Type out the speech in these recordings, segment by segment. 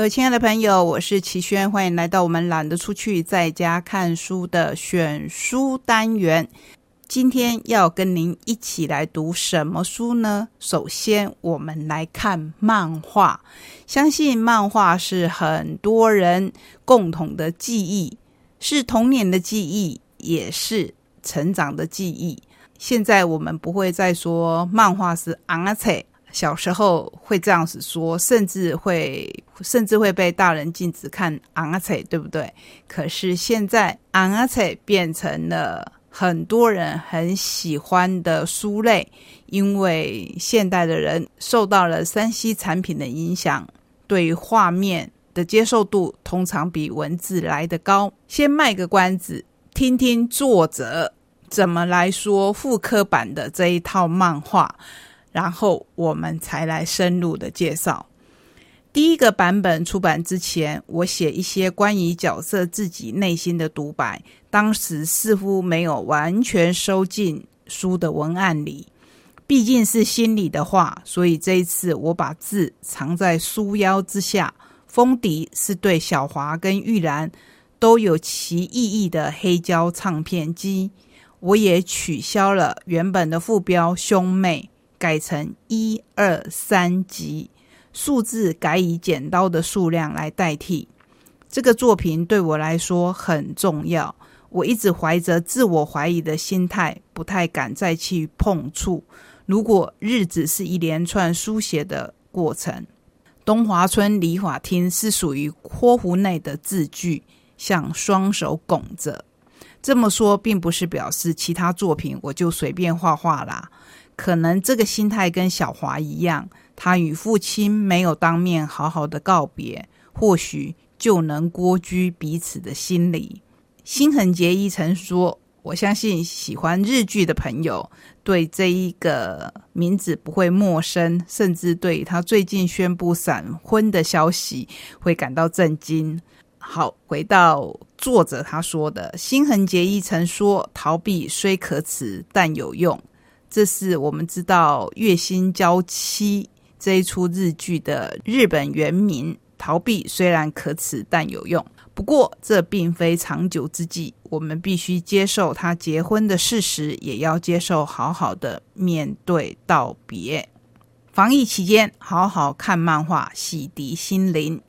各位亲爱的朋友，我是齐轩，欢迎来到我们懒得出去，在家看书的选书单元。今天要跟您一起来读什么书呢？首先，我们来看漫画。相信漫画是很多人共同的记忆，是童年的记忆，也是成长的记忆。现在我们不会再说漫画是阿切。小时候会这样子说，甚至会甚至会被大人禁止看昂阿彩，对不对？可是现在昂阿彩变成了很多人很喜欢的书类，因为现代的人受到了三 C 产品的影响，对画面的接受度通常比文字来得高。先卖个关子，听听作者怎么来说复刻版的这一套漫画。然后我们才来深入的介绍。第一个版本出版之前，我写一些关于角色自己内心的独白，当时似乎没有完全收进书的文案里，毕竟是心里的话，所以这一次我把字藏在书腰之下。封底是对小华跟玉兰都有其意义的黑胶唱片机，我也取消了原本的副标兄妹。改成一二三级，数字改以剪刀的数量来代替。这个作品对我来说很重要，我一直怀着自我怀疑的心态，不太敢再去碰触。如果日子是一连串书写的过程，东华村理法厅是属于括弧内的字句，像双手拱着。这么说，并不是表示其他作品我就随便画画啦。可能这个心态跟小华一样，他与父亲没有当面好好的告别，或许就能蜗居彼此的心里。心痕结衣曾说：“我相信喜欢日剧的朋友对这一个名字不会陌生，甚至对他最近宣布闪婚的消息会感到震惊。”好，回到作者他说的，心痕结衣曾说：“逃避虽可耻，但有用。”这是我们知道《月薪娇妻》这一出日剧的日本原名。逃避虽然可耻，但有用。不过，这并非长久之计。我们必须接受他结婚的事实，也要接受好好的面对道别。防疫期间，好好看漫画，洗涤心灵。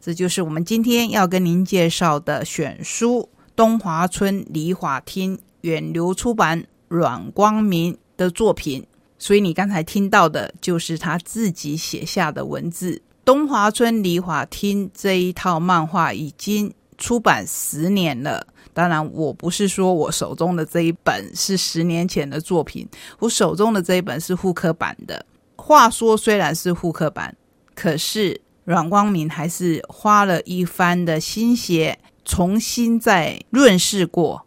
这就是我们今天要跟您介绍的选书《东华村梨花厅》，远流出版。阮光明的作品，所以你刚才听到的就是他自己写下的文字。东华村梨华厅这一套漫画已经出版十年了。当然，我不是说我手中的这一本是十年前的作品，我手中的这一本是复刻版的。话说，虽然是复刻版，可是阮光明还是花了一番的心血，重新再润饰过，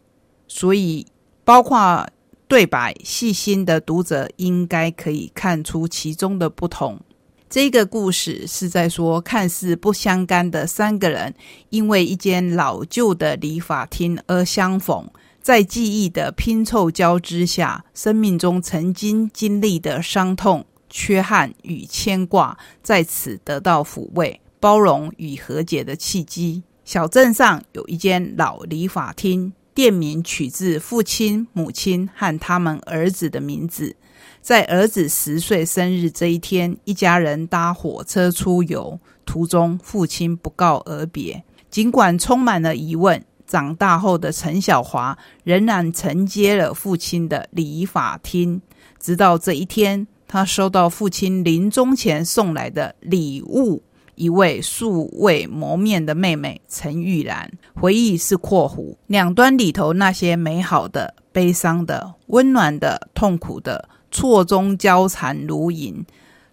所以包括。对白，细心的读者应该可以看出其中的不同。这个故事是在说，看似不相干的三个人，因为一间老旧的理发厅而相逢，在记忆的拼凑交织下，生命中曾经经历的伤痛、缺憾与牵挂，在此得到抚慰、包容与和解的契机。小镇上有一间老理发厅。店名取自父亲、母亲和他们儿子的名字。在儿子十岁生日这一天，一家人搭火车出游，途中父亲不告而别。尽管充满了疑问，长大后的陈小华仍然承接了父亲的理发厅。直到这一天，他收到父亲临终前送来的礼物。一位素未谋面的妹妹陈玉兰，回忆是括弧两端里头那些美好的、悲伤的、温暖的、痛苦的，错综交缠如影。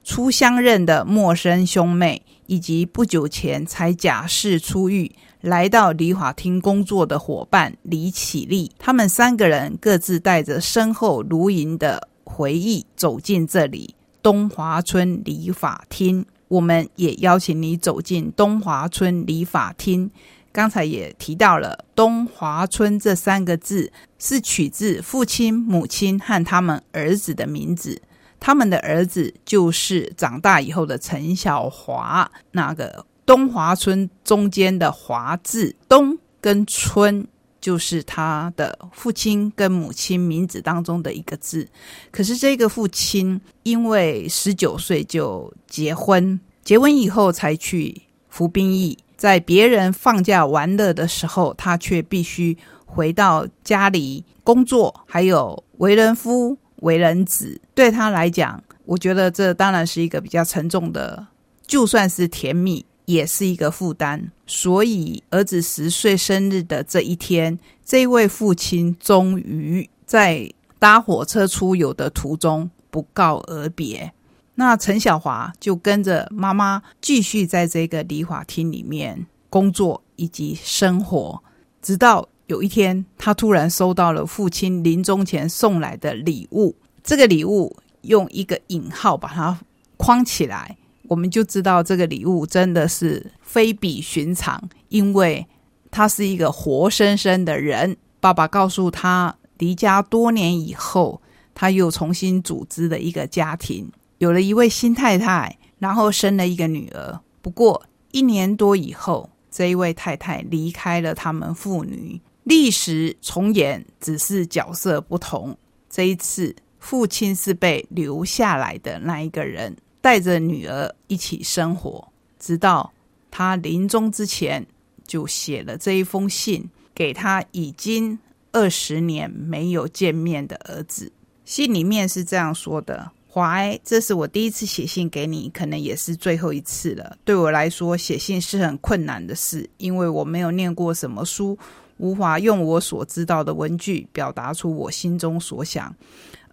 初相认的陌生兄妹，以及不久前才假释出狱来到理发厅工作的伙伴李启立，他们三个人各自带着深厚如银的回忆走进这里——东华村理发厅。我们也邀请你走进东华村理发厅。刚才也提到了“东华村”这三个字是取自父亲、母亲和他们儿子的名字。他们的儿子就是长大以后的陈小华。那个“东华村中间的“华”字，东跟村就是他的父亲跟母亲名字当中的一个字。可是这个父亲因为十九岁就结婚，结婚以后才去服兵役，在别人放假玩乐的时候，他却必须回到家里工作，还有为人夫、为人子。对他来讲，我觉得这当然是一个比较沉重的，就算是甜蜜。也是一个负担，所以儿子十岁生日的这一天，这位父亲终于在搭火车出游的途中不告而别。那陈小华就跟着妈妈继续在这个理发厅里面工作以及生活，直到有一天，他突然收到了父亲临终前送来的礼物。这个礼物用一个引号把它框起来。我们就知道这个礼物真的是非比寻常，因为他是一个活生生的人。爸爸告诉他，离家多年以后，他又重新组织了一个家庭，有了一位新太太，然后生了一个女儿。不过一年多以后，这一位太太离开了他们父女，历史重演，只是角色不同。这一次，父亲是被留下来的那一个人。带着女儿一起生活，直到他临终之前，就写了这一封信给他已经二十年没有见面的儿子。信里面是这样说的：“怀，这是我第一次写信给你，可能也是最后一次了。对我来说，写信是很困难的事，因为我没有念过什么书，无法用我所知道的文具表达出我心中所想。”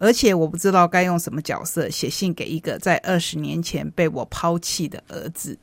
而且我不知道该用什么角色写信给一个在二十年前被我抛弃的儿子。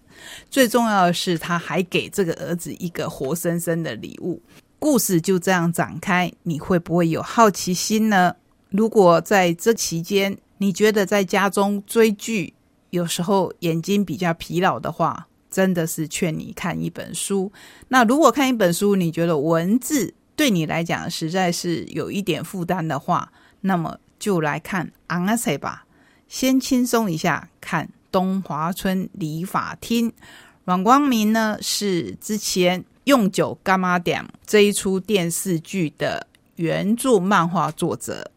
最重要的是，他还给这个儿子一个活生生的礼物。故事就这样展开，你会不会有好奇心呢？如果在这期间你觉得在家中追剧有时候眼睛比较疲劳的话，真的是劝你看一本书。那如果看一本书你觉得文字对你来讲实在是有一点负担的话，那么。就来看安阿塞吧，先轻松一下，看东华村理发厅。阮光明呢是之前用酒干妈点这一出电视剧的原著漫画作者，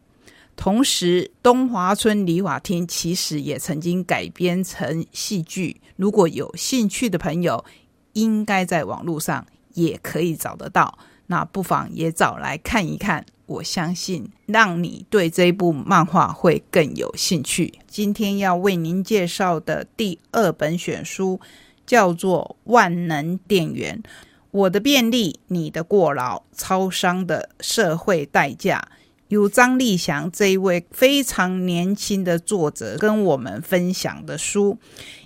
同时东华村理法厅其实也曾经改编成戏剧。如果有兴趣的朋友，应该在网络上也可以找得到，那不妨也找来看一看。我相信让你对这部漫画会更有兴趣。今天要为您介绍的第二本选书叫做《万能电源》，我的便利，你的过劳，超商的社会代价。由张立祥这一位非常年轻的作者跟我们分享的书。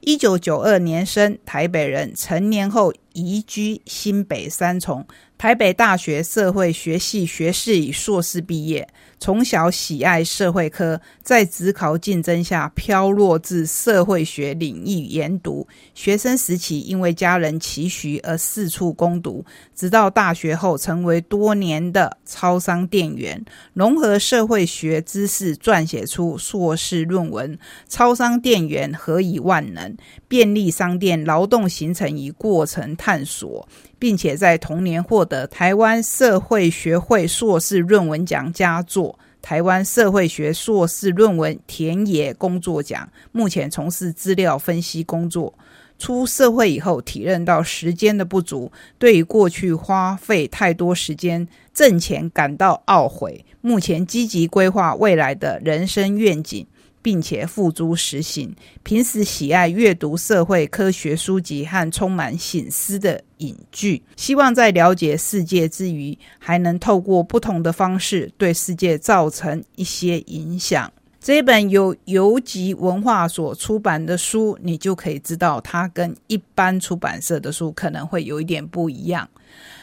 一九九二年生，台北人，成年后移居新北三重。台北大学社会学系学士与硕士毕业，从小喜爱社会科，在职考竞争下飘落至社会学领域研读。学生时期因为家人期许而四处攻读，直到大学后成为多年的超商店员，融合社会学知识，撰写出硕士论文《超商店员何以万能：便利商店劳动形成与过程探索》。并且在同年获得台湾社会学会硕士论文奖佳作、台湾社会学硕士论文田野工作奖。目前从事资料分析工作。出社会以后，体认到时间的不足，对于过去花费太多时间挣钱感到懊悔。目前积极规划未来的人生愿景。并且付诸实行。平时喜爱阅读社会科学书籍和充满醒思的影剧，希望在了解世界之余，还能透过不同的方式对世界造成一些影响。这本由游集文化所出版的书，你就可以知道它跟一般出版社的书可能会有一点不一样。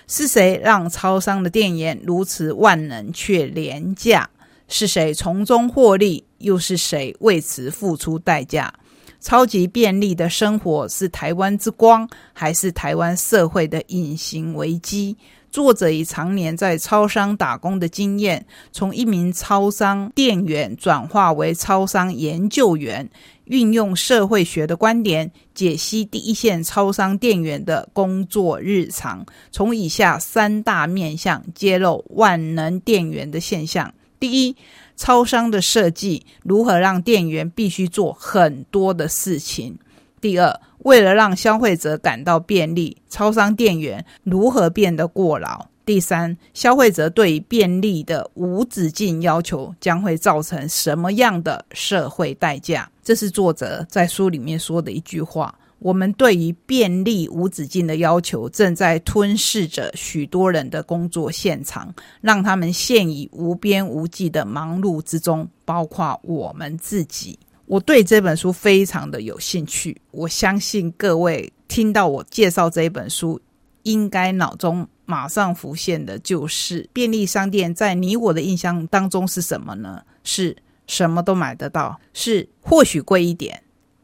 是谁让超商的店员如此万能却廉价？是谁从中获利？又是谁为此付出代价？超级便利的生活是台湾之光，还是台湾社会的隐形危机？作者以常年在超商打工的经验，从一名超商店员转化为超商研究员。运用社会学的观点解析第一线超商店员的工作日常，从以下三大面向揭露万能店员的现象：第一，超商的设计如何让店员必须做很多的事情；第二，为了让消费者感到便利，超商店员如何变得过劳？第三，消费者对便利的无止境要求将会造成什么样的社会代价？这是作者在书里面说的一句话。我们对于便利无止境的要求，正在吞噬着许多人的工作现场，让他们陷于无边无际的忙碌之中，包括我们自己。我对这本书非常的有兴趣，我相信各位听到我介绍这一本书，应该脑中。马上浮现的就是便利商店，在你我的印象当中是什么呢？是什么都买得到，是或许贵一点，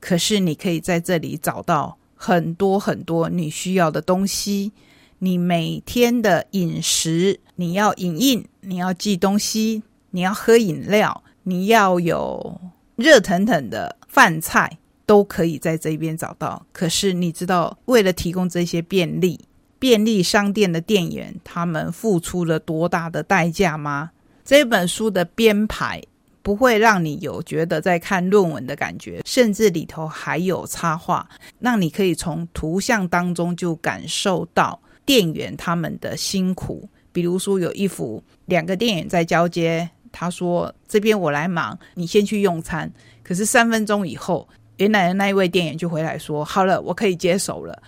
可是你可以在这里找到很多很多你需要的东西。你每天的饮食，你要影印，你要寄东西，你要喝饮料，你要有热腾腾的饭菜，都可以在这边找到。可是你知道，为了提供这些便利。便利商店的店员，他们付出了多大的代价吗？这本书的编排不会让你有觉得在看论文的感觉，甚至里头还有插画，让你可以从图像当中就感受到店员他们的辛苦。比如说，有一幅两个店员在交接，他说：“这边我来忙，你先去用餐。”可是三分钟以后，原来的那一位店员就回来说：“好了，我可以接手了。”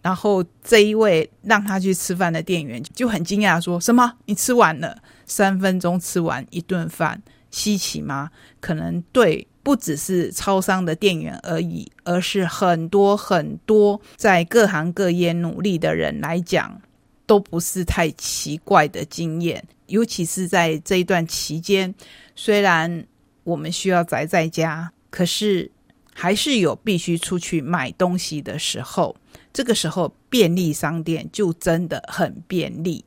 然后这一位让他去吃饭的店员就很惊讶，说什么？你吃完了？三分钟吃完一顿饭，稀奇吗？可能对不只是超商的店员而已，而是很多很多在各行各业努力的人来讲，都不是太奇怪的经验。尤其是在这一段期间，虽然我们需要宅在家，可是还是有必须出去买东西的时候。这个时候，便利商店就真的很便利，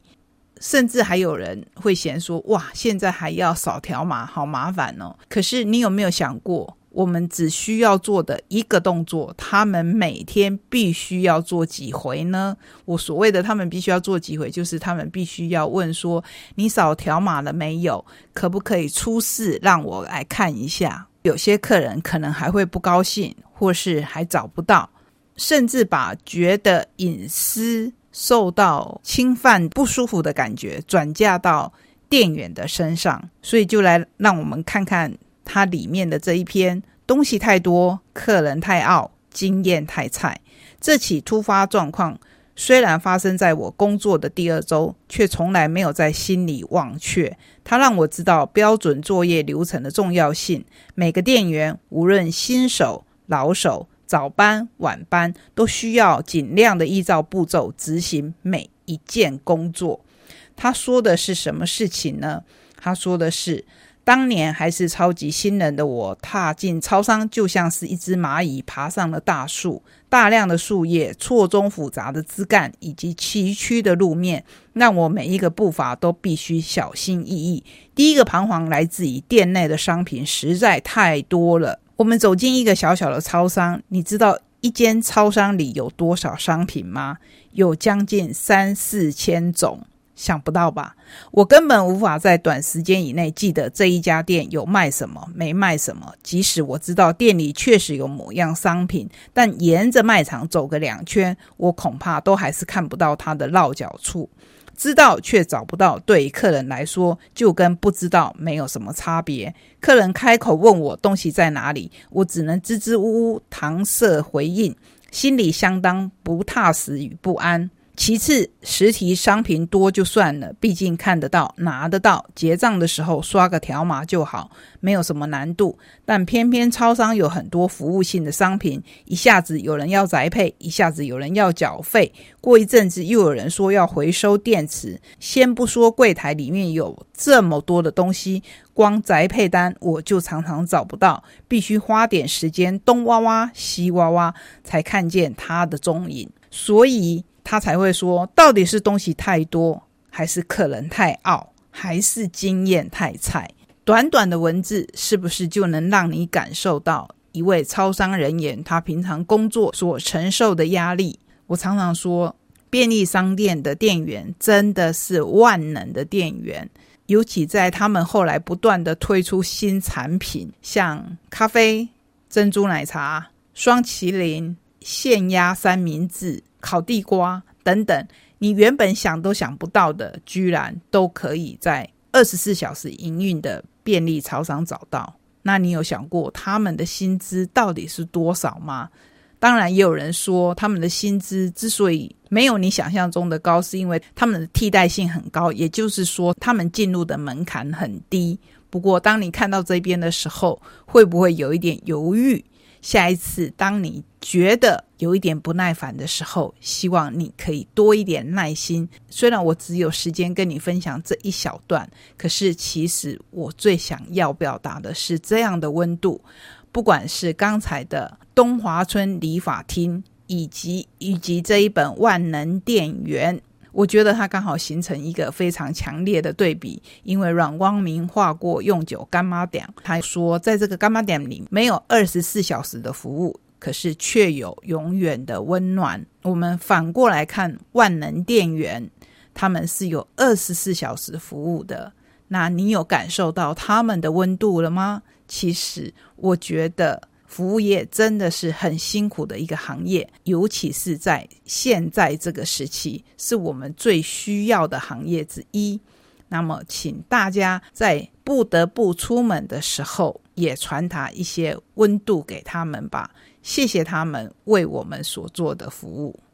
甚至还有人会嫌说：“哇，现在还要扫条码，好麻烦哦。”可是你有没有想过，我们只需要做的一个动作，他们每天必须要做几回呢？我所谓的他们必须要做几回，就是他们必须要问说：“你扫条码了没有？可不可以出示让我来看一下？”有些客人可能还会不高兴，或是还找不到。甚至把觉得隐私受到侵犯、不舒服的感觉转嫁到店员的身上，所以就来让我们看看它里面的这一篇：东西太多，客人太傲，经验太菜。这起突发状况虽然发生在我工作的第二周，却从来没有在心里忘却。它让我知道标准作业流程的重要性。每个店员，无论新手、老手。早班、晚班都需要尽量的依照步骤执行每一件工作。他说的是什么事情呢？他说的是，当年还是超级新人的我，踏进超商就像是一只蚂蚁爬上了大树。大量的树叶、错综复杂的枝干以及崎岖的路面，让我每一个步伐都必须小心翼翼。第一个彷徨来自于店内的商品实在太多了。我们走进一个小小的超商，你知道一间超商里有多少商品吗？有将近三四千种，想不到吧？我根本无法在短时间以内记得这一家店有卖什么，没卖什么。即使我知道店里确实有某样商品，但沿着卖场走个两圈，我恐怕都还是看不到它的落脚处。知道却找不到，对客人来说就跟不知道没有什么差别。客人开口问我东西在哪里，我只能支支吾吾搪塞回应，心里相当不踏实与不安。其次，实体商品多就算了，毕竟看得到、拿得到，结账的时候刷个条码就好，没有什么难度。但偏偏超商有很多服务性的商品，一下子有人要宅配，一下子有人要缴费，过一阵子又有人说要回收电池。先不说柜台里面有这么多的东西，光宅配单我就常常找不到，必须花点时间东挖挖西挖挖，才看见它的踪影。所以。他才会说，到底是东西太多，还是客人太傲，还是经验太菜？短短的文字是不是就能让你感受到一位超商人员他平常工作所承受的压力。我常常说，便利商店的店员真的是万能的店员，尤其在他们后来不断的推出新产品，像咖啡、珍珠奶茶、双麒麟、现压三明治、烤地瓜等等，你原本想都想不到的，居然都可以在二十四小时营运的便利超商找到。那你有想过他们的薪资到底是多少吗？当然，也有人说他们的薪资之所以没有你想象中的高，是因为他们的替代性很高，也就是说他们进入的门槛很低。不过，当你看到这边的时候，会不会有一点犹豫？下一次，当你觉得有一点不耐烦的时候，希望你可以多一点耐心。虽然我只有时间跟你分享这一小段，可是其实我最想要表达的是这样的温度。不管是刚才的东华村理发厅，以及以及这一本万能电源。我觉得它刚好形成一个非常强烈的对比，因为阮光明画过用酒干妈店，他说在这个干妈店里没有二十四小时的服务，可是却有永远的温暖。我们反过来看万能电源，他们是有二十四小时服务的，那你有感受到他们的温度了吗？其实我觉得。服务业真的是很辛苦的一个行业，尤其是在现在这个时期，是我们最需要的行业之一。那么，请大家在不得不出门的时候，也传达一些温度给他们吧。谢谢他们为我们所做的服务。